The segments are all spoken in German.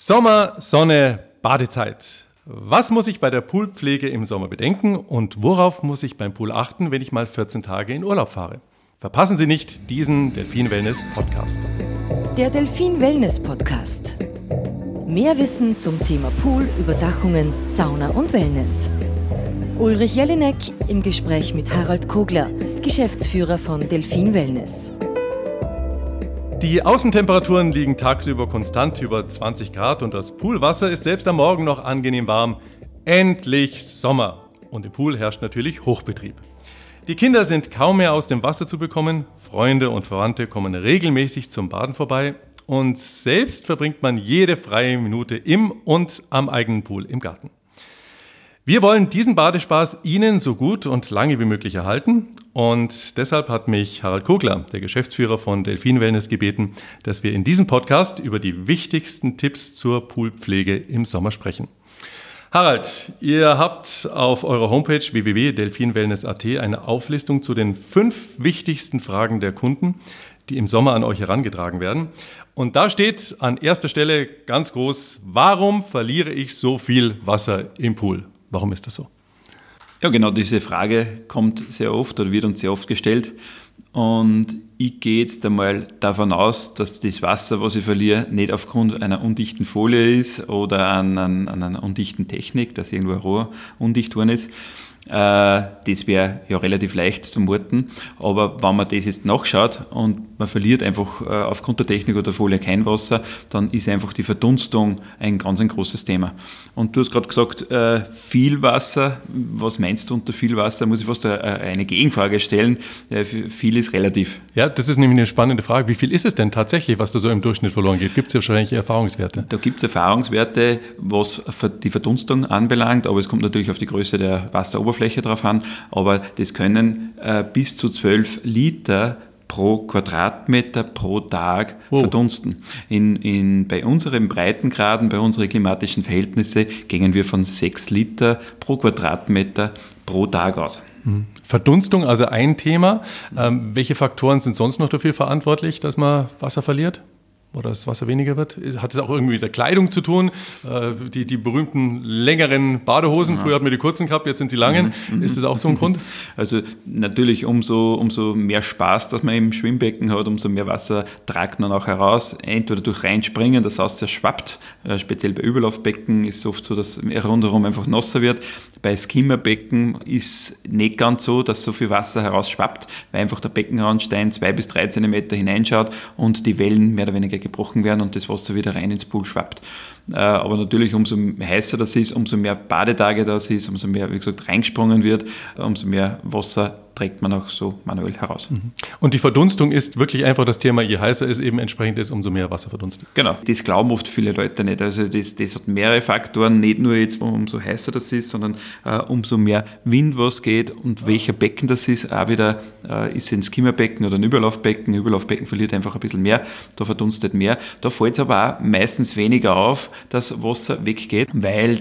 Sommer, Sonne, Badezeit. Was muss ich bei der Poolpflege im Sommer bedenken und worauf muss ich beim Pool achten, wenn ich mal 14 Tage in Urlaub fahre? Verpassen Sie nicht diesen Delfin Wellness Podcast. Der Delfin Wellness Podcast. Mehr Wissen zum Thema Pool, Überdachungen, Sauna und Wellness. Ulrich Jelinek im Gespräch mit Harald Kogler, Geschäftsführer von Delfin Wellness. Die Außentemperaturen liegen tagsüber konstant über 20 Grad und das Poolwasser ist selbst am Morgen noch angenehm warm. Endlich Sommer. Und im Pool herrscht natürlich Hochbetrieb. Die Kinder sind kaum mehr aus dem Wasser zu bekommen, Freunde und Verwandte kommen regelmäßig zum Baden vorbei und selbst verbringt man jede freie Minute im und am eigenen Pool im Garten. Wir wollen diesen Badespaß Ihnen so gut und lange wie möglich erhalten und deshalb hat mich Harald Kogler, der Geschäftsführer von Delfin Wellness, gebeten, dass wir in diesem Podcast über die wichtigsten Tipps zur Poolpflege im Sommer sprechen. Harald, ihr habt auf eurer Homepage www.delfinwellness.at eine Auflistung zu den fünf wichtigsten Fragen der Kunden, die im Sommer an euch herangetragen werden. Und da steht an erster Stelle ganz groß, warum verliere ich so viel Wasser im Pool? Warum ist das so? Ja, genau diese Frage kommt sehr oft oder wird uns sehr oft gestellt. Und ich gehe jetzt einmal davon aus, dass das Wasser, was ich verliere, nicht aufgrund einer undichten Folie ist oder an, an, an einer undichten Technik, dass irgendwo ein Rohr undicht worden ist, das wäre ja relativ leicht zu muten. Aber wenn man das jetzt nachschaut und man verliert einfach äh, aufgrund der Technik oder Folie kein Wasser, dann ist einfach die Verdunstung ein ganz ein großes Thema. Und du hast gerade gesagt, äh, viel Wasser. Was meinst du unter viel Wasser? Da muss ich fast eine Gegenfrage stellen. Viel ist relativ. Ja, das ist nämlich eine spannende Frage. Wie viel ist es denn tatsächlich, was da so im Durchschnitt verloren geht? Gibt es ja wahrscheinlich Erfahrungswerte? Da gibt es Erfahrungswerte, was die Verdunstung anbelangt, aber es kommt natürlich auf die Größe der Wasseroberfläche Oberfläche drauf an, aber das können äh, bis zu 12 Liter pro Quadratmeter pro Tag oh. verdunsten. In, in, bei unseren Breitengraden, bei unseren klimatischen Verhältnissen gehen wir von 6 Liter pro Quadratmeter pro Tag aus. Mhm. Verdunstung, also ein Thema. Ähm, welche Faktoren sind sonst noch dafür verantwortlich, dass man Wasser verliert? Oder das Wasser weniger wird? Hat es auch irgendwie mit der Kleidung zu tun? Äh, die, die berühmten längeren Badehosen, ja. früher hatten wir die kurzen gehabt, jetzt sind die langen. Mhm. Ist das auch so ein Grund? Also natürlich, umso, umso mehr Spaß, dass man im Schwimmbecken hat, umso mehr Wasser tragt man auch heraus. Entweder durch Reinspringen, das heißt, es schwappt. Äh, speziell bei Überlaufbecken ist es oft so, dass rundherum einfach nasser wird. Bei Skimmerbecken ist nicht ganz so, dass so viel Wasser herausschwappt, weil einfach der Beckenrandstein zwei bis drei Zentimeter hineinschaut und die Wellen mehr oder weniger gebrochen werden und das Wasser wieder rein ins Pool schwappt. Äh, aber natürlich, umso heißer das ist, umso mehr Badetage das ist, umso mehr, wie gesagt, reingesprungen wird, umso mehr Wasser trägt man auch so manuell heraus. Mhm. Und die Verdunstung ist wirklich einfach das Thema, je heißer es eben entsprechend ist, umso mehr Wasser verdunstet. Genau, das glauben oft viele Leute nicht. Also das, das hat mehrere Faktoren, nicht nur jetzt umso heißer das ist, sondern äh, umso mehr Wind was geht und welcher Becken das ist, auch wieder äh, ist es ein Skimmerbecken oder ein Überlaufbecken. Ein Überlaufbecken verliert einfach ein bisschen mehr, da verdunstet mehr. Da fällt es aber auch meistens weniger auf, dass Wasser weggeht, weil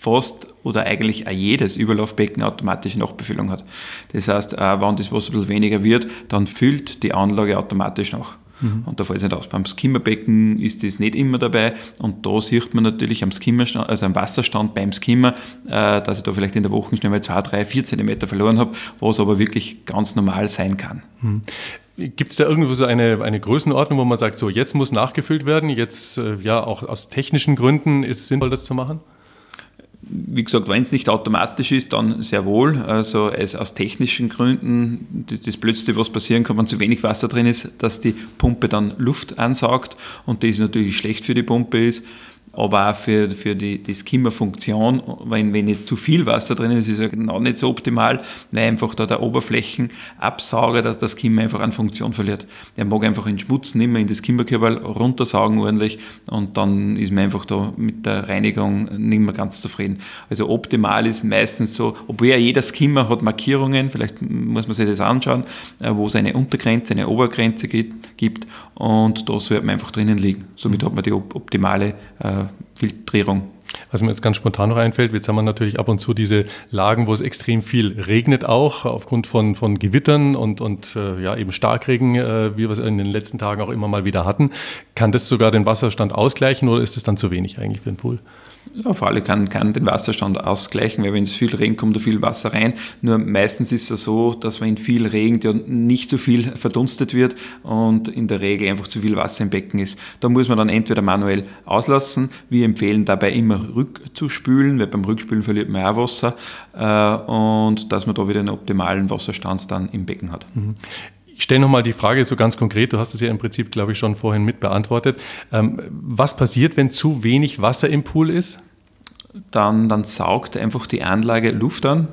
fast oder eigentlich auch jedes Überlaufbecken automatische Nachbefüllung hat. Das heißt, wenn das Wasser ein bisschen weniger wird, dann füllt die Anlage automatisch nach. Mhm. Und da fällt es nicht aus. Beim Skimmerbecken ist das nicht immer dabei und da sieht man natürlich am Skimmerstand, also am Wasserstand beim Skimmer, äh, dass ich da vielleicht in der Woche schnell mal 2, 3, 4 Zentimeter verloren habe, was aber wirklich ganz normal sein kann. Mhm. Gibt es da irgendwo so eine, eine Größenordnung, wo man sagt, so jetzt muss nachgefüllt werden, jetzt äh, ja auch aus technischen Gründen ist es sinnvoll, das zu machen? Wie gesagt, wenn es nicht automatisch ist, dann sehr wohl. Also aus technischen Gründen, das, das Blödste, was passieren kann, wenn zu wenig Wasser drin ist, dass die Pumpe dann Luft ansaugt und das natürlich schlecht für die Pumpe ist aber auch für, für die, die Skimmerfunktion, wenn, wenn jetzt zu viel Wasser drin ist, ist es ja genau nicht so optimal, weil einfach da der Oberflächenabsauger, dass das Skimmer einfach an Funktion verliert. Der mag einfach den Schmutz nicht mehr in das Skimmerkörper runtersaugen ordentlich und dann ist man einfach da mit der Reinigung nicht mehr ganz zufrieden. Also optimal ist meistens so, obwohl ja jeder Skimmer hat Markierungen, vielleicht muss man sich das anschauen, äh, wo es eine Untergrenze, eine Obergrenze gibt und da sollte man einfach drinnen liegen. Somit hat man die optimale äh, Filtrierung. Was mir jetzt ganz spontan noch einfällt, jetzt haben wir natürlich ab und zu diese Lagen, wo es extrem viel regnet auch, aufgrund von, von Gewittern und, und äh, ja, eben Starkregen, äh, wie wir es in den letzten Tagen auch immer mal wieder hatten. Kann das sogar den Wasserstand ausgleichen oder ist es dann zu wenig eigentlich für den Pool? Auf alle kann, kann den Wasserstand ausgleichen, weil wenn es viel Regen kommt, da viel Wasser rein. Nur meistens ist es so, dass wenn viel regnet, ja nicht so viel verdunstet wird und in der Regel einfach zu viel Wasser im Becken ist. Da muss man dann entweder manuell auslassen. Wir empfehlen dabei immer rückzuspülen, weil beim Rückspülen verliert man auch Wasser äh, und dass man da wieder einen optimalen Wasserstand dann im Becken hat. Mhm. Ich stelle nochmal die Frage so ganz konkret, du hast es ja im Prinzip, glaube ich, schon vorhin mit beantwortet. Ähm, was passiert, wenn zu wenig Wasser im Pool ist? Dann, dann saugt einfach die Anlage Luft an.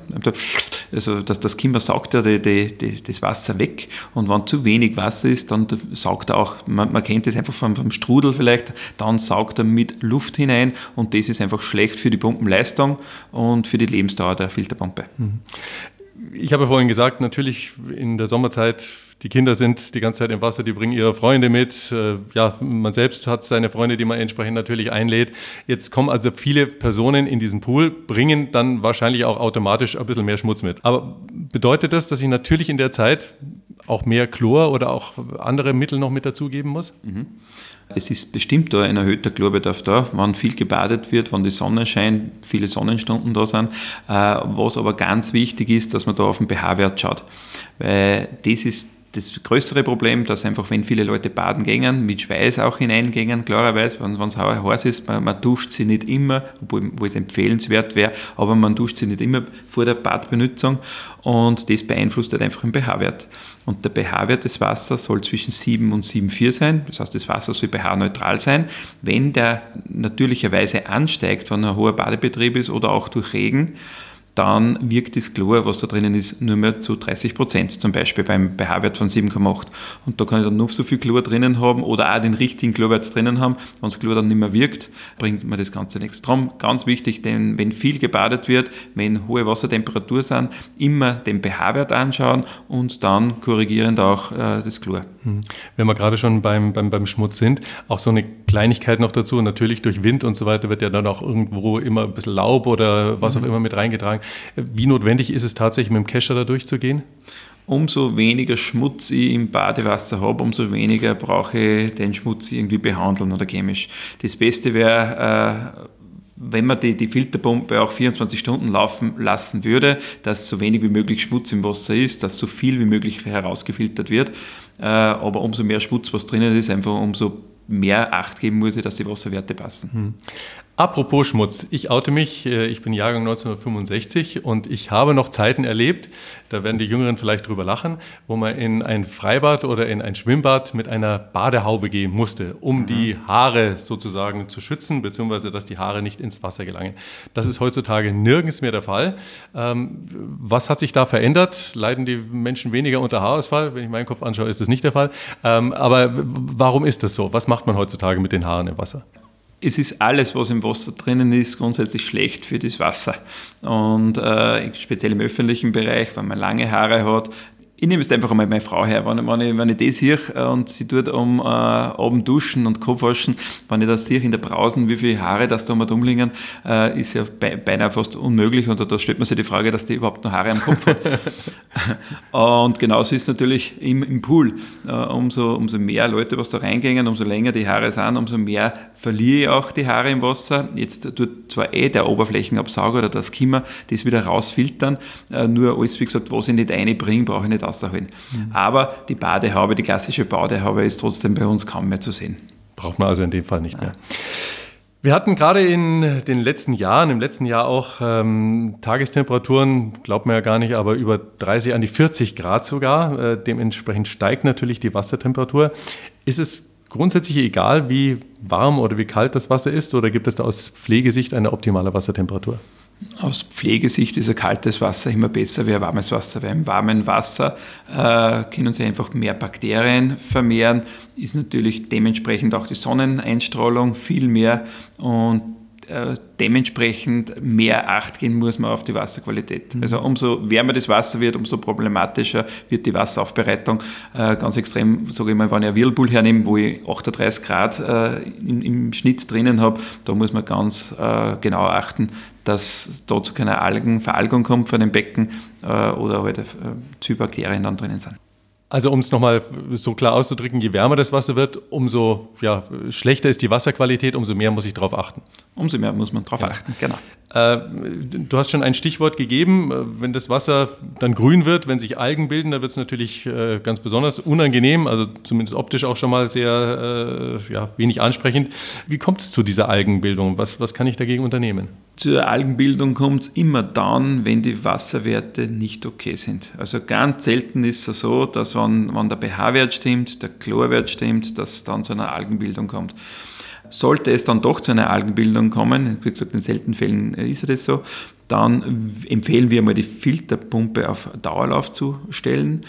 Also das, das Kimmer saugt ja die, die, die, das Wasser weg und wenn zu wenig Wasser ist, dann saugt er auch, man, man kennt das einfach vom, vom, Strudel vielleicht, dann saugt er mit Luft hinein und das ist einfach schlecht für die Pumpenleistung und für die Lebensdauer der Filterpumpe. Mhm. Ich habe vorhin gesagt, natürlich in der Sommerzeit die Kinder sind die ganze Zeit im Wasser, die bringen ihre Freunde mit. Äh, ja, man selbst hat seine Freunde, die man entsprechend natürlich einlädt. Jetzt kommen also viele Personen in diesen Pool, bringen dann wahrscheinlich auch automatisch ein bisschen mehr Schmutz mit. Aber bedeutet das, dass ich natürlich in der Zeit auch mehr Chlor oder auch andere Mittel noch mit dazugeben muss? Mhm. Es ist bestimmt da ein erhöhter Chlorbedarf da, wenn viel gebadet wird, wenn die Sonne scheint, viele Sonnenstunden da sind. Äh, was aber ganz wichtig ist, dass man da auf den pH-Wert schaut. Weil das ist das größere Problem, dass einfach, wenn viele Leute baden gehen, mit Schweiß auch hineingehen, klarerweise, wenn es heiß ist, man, man, duscht sie nicht immer, obwohl, obwohl es empfehlenswert wäre, aber man duscht sie nicht immer vor der Badbenutzung und das beeinflusst halt einfach den pH-Wert. Und der pH-Wert des Wassers soll zwischen 7 und 7,4 sein, das heißt, das Wasser soll pH-neutral sein. Wenn der natürlicherweise ansteigt, wenn ein hoher Badebetrieb ist oder auch durch Regen, dann wirkt das Chlor, was da drinnen ist, nur mehr zu 30 Prozent, zum Beispiel beim pH-Wert von 7,8. Und da kann ich dann noch so viel Chlor drinnen haben oder auch den richtigen Chlorwert drinnen haben. Wenn das Chlor dann nicht mehr wirkt, bringt man das Ganze nichts. Darum ganz wichtig, denn wenn viel gebadet wird, wenn hohe Wassertemperatur sind, immer den pH-Wert anschauen und dann korrigierend auch äh, das Chlor. Hm. Wenn wir gerade schon beim, beim, beim Schmutz sind, auch so eine Kleinigkeit noch dazu. Natürlich durch Wind und so weiter wird ja dann auch irgendwo immer ein bisschen Laub oder was auch mhm. immer mit reingetragen. Wie notwendig ist es tatsächlich, mit dem Kescher da durchzugehen? Umso weniger Schmutz ich im Badewasser habe, umso weniger brauche ich den Schmutz irgendwie behandeln oder chemisch. Das Beste wäre, äh, wenn man die, die Filterpumpe auch 24 Stunden laufen lassen würde, dass so wenig wie möglich Schmutz im Wasser ist, dass so viel wie möglich herausgefiltert wird. Äh, aber umso mehr Schmutz, was drinnen ist, einfach umso mehr Acht geben muss, dass die Wasserwerte passen. Hm. Apropos Schmutz, ich oute mich, äh, ich bin Jahrgang 1965 und ich habe noch Zeiten erlebt, da werden die Jüngeren vielleicht drüber lachen, wo man in ein Freibad oder in ein Schwimmbad mit einer Badehaube gehen musste, um mhm. die Haare sozusagen zu schützen, beziehungsweise dass die Haare nicht ins Wasser gelangen. Das ist heutzutage nirgends mehr der Fall. Ähm, was hat sich da verändert? Leiden die Menschen weniger unter Haarausfall? Wenn ich meinen Kopf anschaue, ist das nicht der Fall. Ähm, aber warum ist das so? Was macht man heutzutage mit den Haaren im Wasser? Es ist alles, was im Wasser drinnen ist, grundsätzlich schlecht für das Wasser. Und äh, speziell im öffentlichen Bereich, wenn man lange Haare hat, ich nehme jetzt einfach einmal meine Frau her. Wenn, wenn, ich, wenn ich das sehe äh, und sie tut um äh, Abend duschen und Kopf waschen, wenn ich das sehe in der Brausen, wie viele Haare das da mal rumliegen, äh, ist ja beinahe fast unmöglich. Und da stellt man sich die Frage, dass die überhaupt noch Haare am Kopf hat. und genauso ist es natürlich im, im Pool. Äh, umso, umso mehr Leute, was da reingehen, umso länger die Haare sind, umso mehr verliere ich auch die Haare im Wasser. Jetzt tut zwar eh der Oberflächenabsauger oder das Kimmer das wieder rausfiltern, äh, nur alles, wie gesagt, was ich nicht einbringe, brauche ich nicht rausholen. Mhm. Aber die Badehaube, die klassische Badehaube ist trotzdem bei uns kaum mehr zu sehen. Braucht man also in dem Fall nicht mehr. Wir hatten gerade in den letzten Jahren, im letzten Jahr auch ähm, Tagestemperaturen, glaubt man ja gar nicht, aber über 30 an die 40 Grad sogar. Äh, dementsprechend steigt natürlich die Wassertemperatur. Ist es grundsätzlich egal, wie warm oder wie kalt das Wasser ist, oder gibt es da aus Pflegesicht eine optimale Wassertemperatur? Aus Pflegesicht ist ein kaltes Wasser immer besser wie ein warmes Wasser, weil im warmen Wasser äh, können sich einfach mehr Bakterien vermehren, ist natürlich dementsprechend auch die Sonneneinstrahlung viel mehr. Und dementsprechend mehr Acht gehen muss man auf die Wasserqualität. Mhm. Also umso wärmer das Wasser wird, umso problematischer wird die Wasseraufbereitung. Äh, ganz extrem, sage ich mal, wenn ich einen Whirlpool hernehme, wo ich 38 Grad äh, im, im, Schnitt drinnen habe, da muss man ganz äh, genau achten, dass da zu keiner Algenveralgung kommt von dem Becken äh, oder halt äh, zu Bakterien dann drinnen sind. Also um es nochmal so klar auszudrücken, je wärmer das Wasser wird, umso ja, schlechter ist die Wasserqualität, umso mehr muss ich darauf achten. Umso mehr muss man darauf ja. achten, genau. Äh, du hast schon ein Stichwort gegeben, äh, wenn das Wasser dann grün wird, wenn sich Algen bilden, dann wird es natürlich äh, ganz besonders unangenehm, also zumindest optisch auch schon mal sehr äh, ja, wenig ansprechend. Wie kommt es zu dieser Algenbildung? Was, was kann ich dagegen unternehmen? Zur Algenbildung kommt es immer dann, wenn die Wasserwerte nicht okay sind. Also ganz selten ist es so, dass wenn, wenn der pH-Wert stimmt, der Chlorwert stimmt, dass es dann zu einer Algenbildung kommt. Sollte es dann doch zu einer Algenbildung kommen, wie gesagt, in seltenen Fällen ist das so, dann empfehlen wir mal die Filterpumpe auf Dauerlauf zu stellen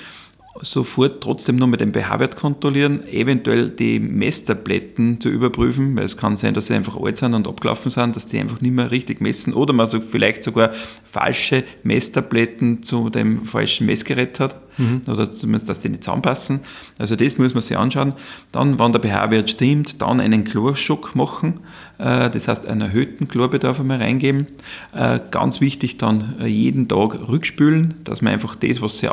sofort trotzdem nur mit dem pH-Wert kontrollieren, eventuell die Messtabletten zu überprüfen, weil es kann sein, dass sie einfach alt sind und abgelaufen sind, dass die einfach nicht mehr richtig messen oder man so vielleicht sogar falsche Messtabletten zu dem falschen Messgerät hat mhm. oder zumindest, dass die nicht zusammenpassen. Also das muss man sich anschauen. Dann, wenn der pH-Wert stimmt, dann einen Chlorschock machen, äh, das heißt einen erhöhten Chlorbedarf einmal reingeben. Äh, ganz wichtig dann äh, jeden Tag rückspülen, dass man einfach das, was sie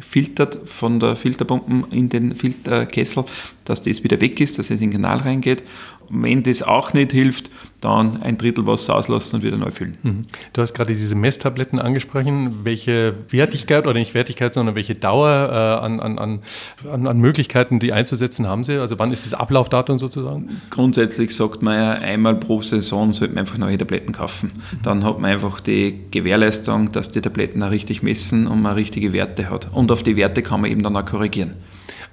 filtert von der Filterpumpe in den Filterkessel, dass das wieder weg ist, dass es in den Kanal reingeht. Wenn das auch nicht hilft, dann ein Drittel Wasser auslassen und wieder neu füllen. Mhm. Du hast gerade diese Messtabletten angesprochen. Welche Wertigkeit oder nicht Wertigkeit, sondern welche Dauer äh, an, an, an, an Möglichkeiten, die einzusetzen, haben Sie? Also wann ist das Ablaufdatum sozusagen? Grundsätzlich sagt man ja, einmal pro Saison sollte man einfach neue Tabletten kaufen. Mhm. Dann hat man einfach die Gewährleistung, dass die Tabletten auch richtig messen und man richtige Werte hat. Und auf die Werte kann man eben dann auch korrigieren.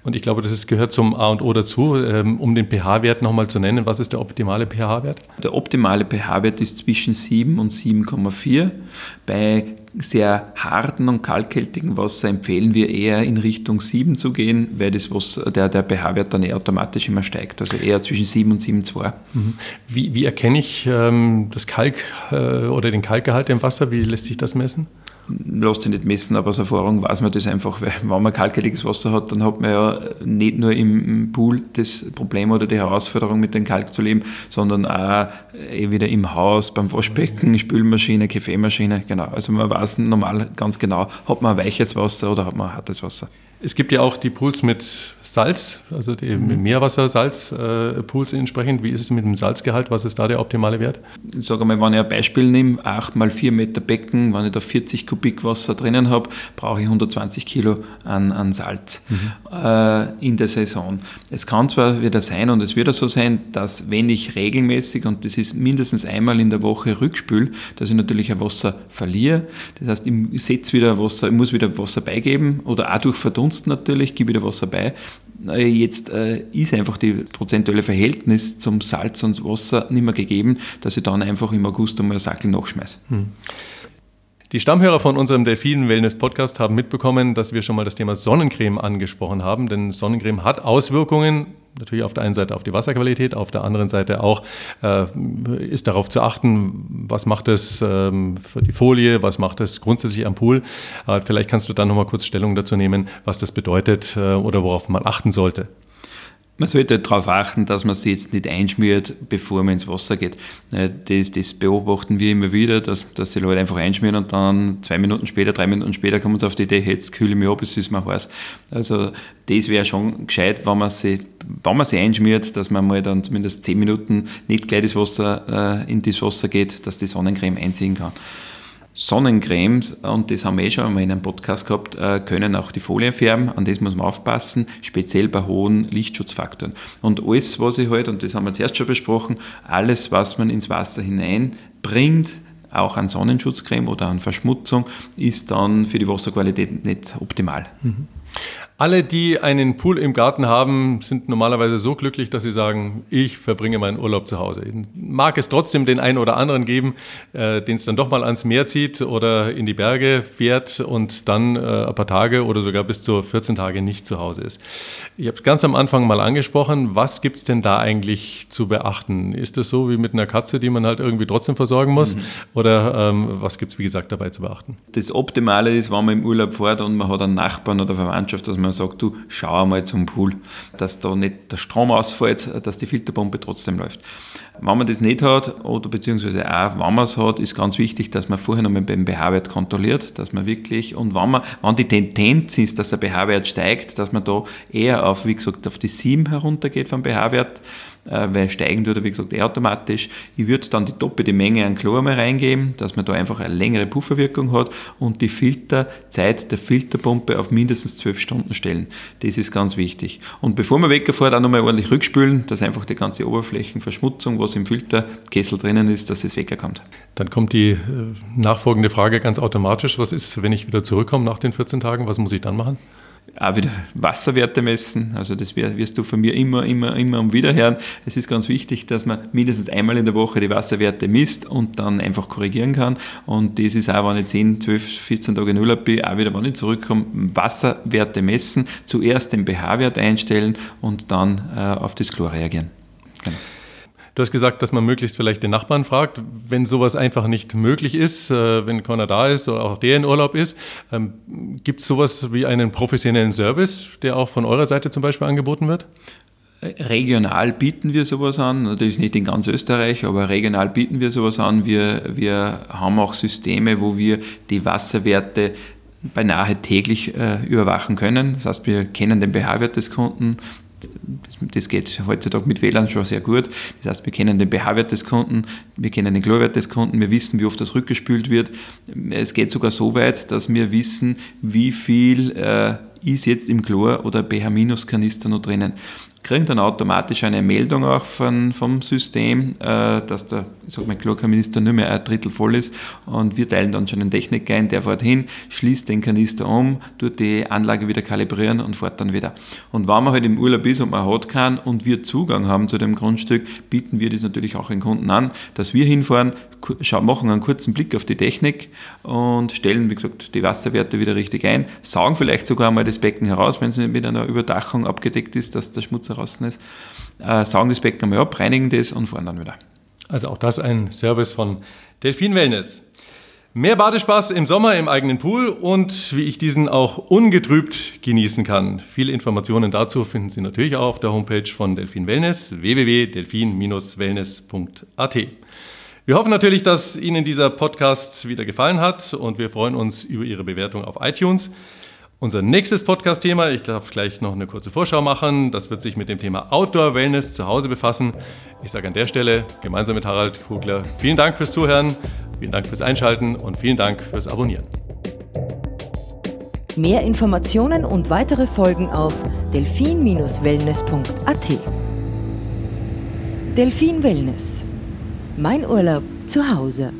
Und ich glaube, das ist, gehört zum A und O dazu, ähm, um den pH-Wert nochmal zu nennen. Was ist der optimale pH-Wert? Der optimale pH-Wert ist zwischen 7 und 7,4. Bei sehr harten und kalkhaltigen Wasser empfehlen wir eher in Richtung 7 zu gehen, weil das Wasser, der, der pH-Wert dann eher automatisch immer steigt. Also eher zwischen 7 und 7,2. Mhm. Wie, wie erkenne ich ähm, das Kalk äh, oder den Kalkgehalt im Wasser? Wie lässt sich das messen? Lässt sich nicht messen, aber aus Erfahrung weiß man das einfach, weil wenn man kalkhaltiges Wasser hat, dann hat man ja nicht nur im Pool das Problem oder die Herausforderung mit dem Kalk zu leben, sondern auch eh wieder im Haus, beim Waschbecken, Spülmaschine, Kaffeemaschine, genau. Also man weiß normal ganz genau, hat man weiches Wasser oder hat man hartes Wasser. Es gibt ja auch die Pools mit Salz, also die mhm. Meerwasser-Salz-Pools äh, entsprechend. Wie ist es mit dem Salzgehalt? Was ist da der optimale Wert? Ich sage mal, wenn ich ein Beispiel nehme, 8 mal 4 Meter Becken, wenn ich da 40 Kubik Wasser drinnen habe, brauche ich 120 Kilo an, an Salz mhm. äh, in der Saison. Es kann zwar wieder sein und es wird auch so sein, dass wenn ich regelmäßig, und das ist mindestens einmal in der Woche rückspül, dass ich natürlich ein Wasser verliere. Das heißt, ich setze wieder Wasser, ich muss wieder Wasser beigeben oder auch durch Verdunst Dunst natürlich, gebe wieder Wasser bei. Jetzt äh, ist einfach die prozentuelle Verhältnis zum Salz und Wasser nicht mehr gegeben, dass ich dann einfach im August einmal ein Sackel nachschmeiße. Hm. Die Stammhörer von unserem Delfinen Wellness Podcast haben mitbekommen, dass wir schon mal das Thema Sonnencreme angesprochen haben, denn Sonnencreme hat Auswirkungen natürlich auf der einen Seite auf die Wasserqualität, auf der anderen Seite auch äh, ist darauf zu achten, was macht es ähm, für die Folie, was macht es grundsätzlich am Pool. Äh, vielleicht kannst du dann nochmal kurz Stellung dazu nehmen, was das bedeutet äh, oder worauf man achten sollte. Man sollte darauf achten, dass man sie jetzt nicht einschmiert, bevor man ins Wasser geht. Das, das beobachten wir immer wieder, dass, dass die Leute einfach einschmieren und dann zwei Minuten später, drei Minuten später kommen sie auf die Idee, jetzt kühle ich mich ab, es ist mir heiß. Also das wäre schon gescheit, wenn man, sie, wenn man sie einschmiert, dass man mal dann zumindest zehn Minuten nicht gleich das Wasser, äh, in das Wasser geht, dass die Sonnencreme einziehen kann. Sonnencremes, und das haben wir eh schon einmal in einem Podcast gehabt, äh, können auch die Folie färben, an das muss man aufpassen, speziell bei hohen Lichtschutzfaktoren. Und alles, was ich halt, und das haben wir zuerst schon besprochen, alles, was man ins Wasser hineinbringt, auch an Sonnenschutzcreme oder an Verschmutzung, ist dann für die Wasserqualität nicht optimal. Mhm. Alle, die einen Pool im Garten haben, sind normalerweise so glücklich, dass sie sagen, ich verbringe meinen Urlaub zu Hause. Mag es trotzdem den einen oder anderen geben, äh, den es dann doch mal ans Meer zieht oder in die Berge fährt und dann äh, ein paar Tage oder sogar bis zu 14 Tage nicht zu Hause ist. Ich habe es ganz am Anfang mal angesprochen. Was gibt es denn da eigentlich zu beachten? Ist das so wie mit einer Katze, die man halt irgendwie trotzdem versorgen muss? Mhm. Oder ähm, was gibt es, wie gesagt, dabei zu beachten? Das Optimale ist, wenn man im Urlaub fährt und man hat einen Nachbarn oder Verwandtschaft, dass man sagt, du schau einmal zum Pool, dass da nicht der Strom ausfällt, dass die Filterpumpe trotzdem läuft. Wenn man das nicht hat, oder beziehungsweise auch, wenn man es hat, ist ganz wichtig, dass man vorher nochmal beim pH-Wert kontrolliert, dass man wirklich, und wenn man, wenn die Tendenz ist, dass der pH-Wert steigt, dass man da eher auf, wie gesagt, auf die 7 heruntergeht vom pH-Wert, äh, weil steigen tut er, wie gesagt, eh automatisch. Ich würde dann die doppelte Menge an Chlor mal reingeben, dass man da einfach eine längere Pufferwirkung hat und die Filterzeit der Filterpumpe auf mindestens 12 Stunden stellen. Das ist ganz wichtig. Und bevor man wegfährt, auch nochmal ordentlich rückspülen, dass einfach die ganze Oberflächenverschmutzung, was im Filterkessel drinnen ist, dass es wegkommt. Dann kommt die äh, nachfolgende Frage ganz automatisch. Was ist, wenn ich wieder zurückkomme nach den 14 Tagen? Was muss ich dann machen? Auch wieder Wasserwerte messen. Also das wirst du von mir immer, immer, immer um wieder hören. Es ist ganz wichtig, dass man mindestens einmal in der Woche die Wasserwerte misst und dann einfach korrigieren kann. Und das ist auch, wenn ich 10, 12, 14 Tage Null bin, auch wieder, wenn ich zurückkomme, Wasserwerte messen, zuerst den pH-Wert einstellen und dann äh, auf das Chlor reagieren. Genau. Du hast gesagt, dass man möglichst vielleicht den Nachbarn fragt. Wenn sowas einfach nicht möglich ist, äh, wenn keiner da ist oder auch der in Urlaub ist, ähm, gibt es sowas wie einen professionellen Service, der auch von eurer Seite zum Beispiel angeboten wird? Regional bieten wir sowas an, natürlich nicht in ganz Österreich, aber regional bieten wir sowas an. Wir, wir haben auch Systeme, wo wir die Wasserwerte beinahe täglich äh, überwachen können. Das heißt, wir kennen den pH-Wert des Kunden, das geht heutzutage mit WLAN schon sehr gut. Das heißt, wir kennen den pH-Wert des Kunden, wir kennen den Chlorwert des Kunden, wir wissen, wie oft das rückgespült wird. Es geht sogar so weit, dass wir wissen, wie viel äh, ist jetzt im Chlor- oder pH-Kanister noch drinnen kriegen dann automatisch eine Meldung auch von, vom System, äh, dass der ich sag mal, Chlorkanister nur mehr ein Drittel voll ist und wir teilen dann schon einen Techniker ein, der fährt hin, schließt den Kanister um, tut die Anlage wieder kalibrieren und fährt dann wieder. Und wenn man halt im Urlaub ist und man hat keinen und wir Zugang haben zu dem Grundstück, bieten wir das natürlich auch den Kunden an, dass wir hinfahren, machen einen kurzen Blick auf die Technik und stellen, wie gesagt, die Wasserwerte wieder richtig ein, saugen vielleicht sogar mal das Becken heraus, wenn es mit einer Überdachung abgedeckt ist, dass der Schmutz draußen ist, äh, saugen das Becken einmal ab, reinigen das und fahren dann wieder. Also auch das ein Service von Delfin Wellness. Mehr Badespaß im Sommer im eigenen Pool und wie ich diesen auch ungetrübt genießen kann. Viele Informationen dazu finden Sie natürlich auch auf der Homepage von Delfin Wellness www.delfin-wellness.at. Wir hoffen natürlich, dass Ihnen dieser Podcast wieder gefallen hat und wir freuen uns über Ihre Bewertung auf iTunes. Unser nächstes Podcast-Thema, ich darf gleich noch eine kurze Vorschau machen, das wird sich mit dem Thema Outdoor Wellness zu Hause befassen. Ich sage an der Stelle gemeinsam mit Harald Kugler vielen Dank fürs Zuhören, vielen Dank fürs Einschalten und vielen Dank fürs Abonnieren. Mehr Informationen und weitere Folgen auf delfin-wellness.at. Delfin Wellness. Mein Urlaub zu Hause.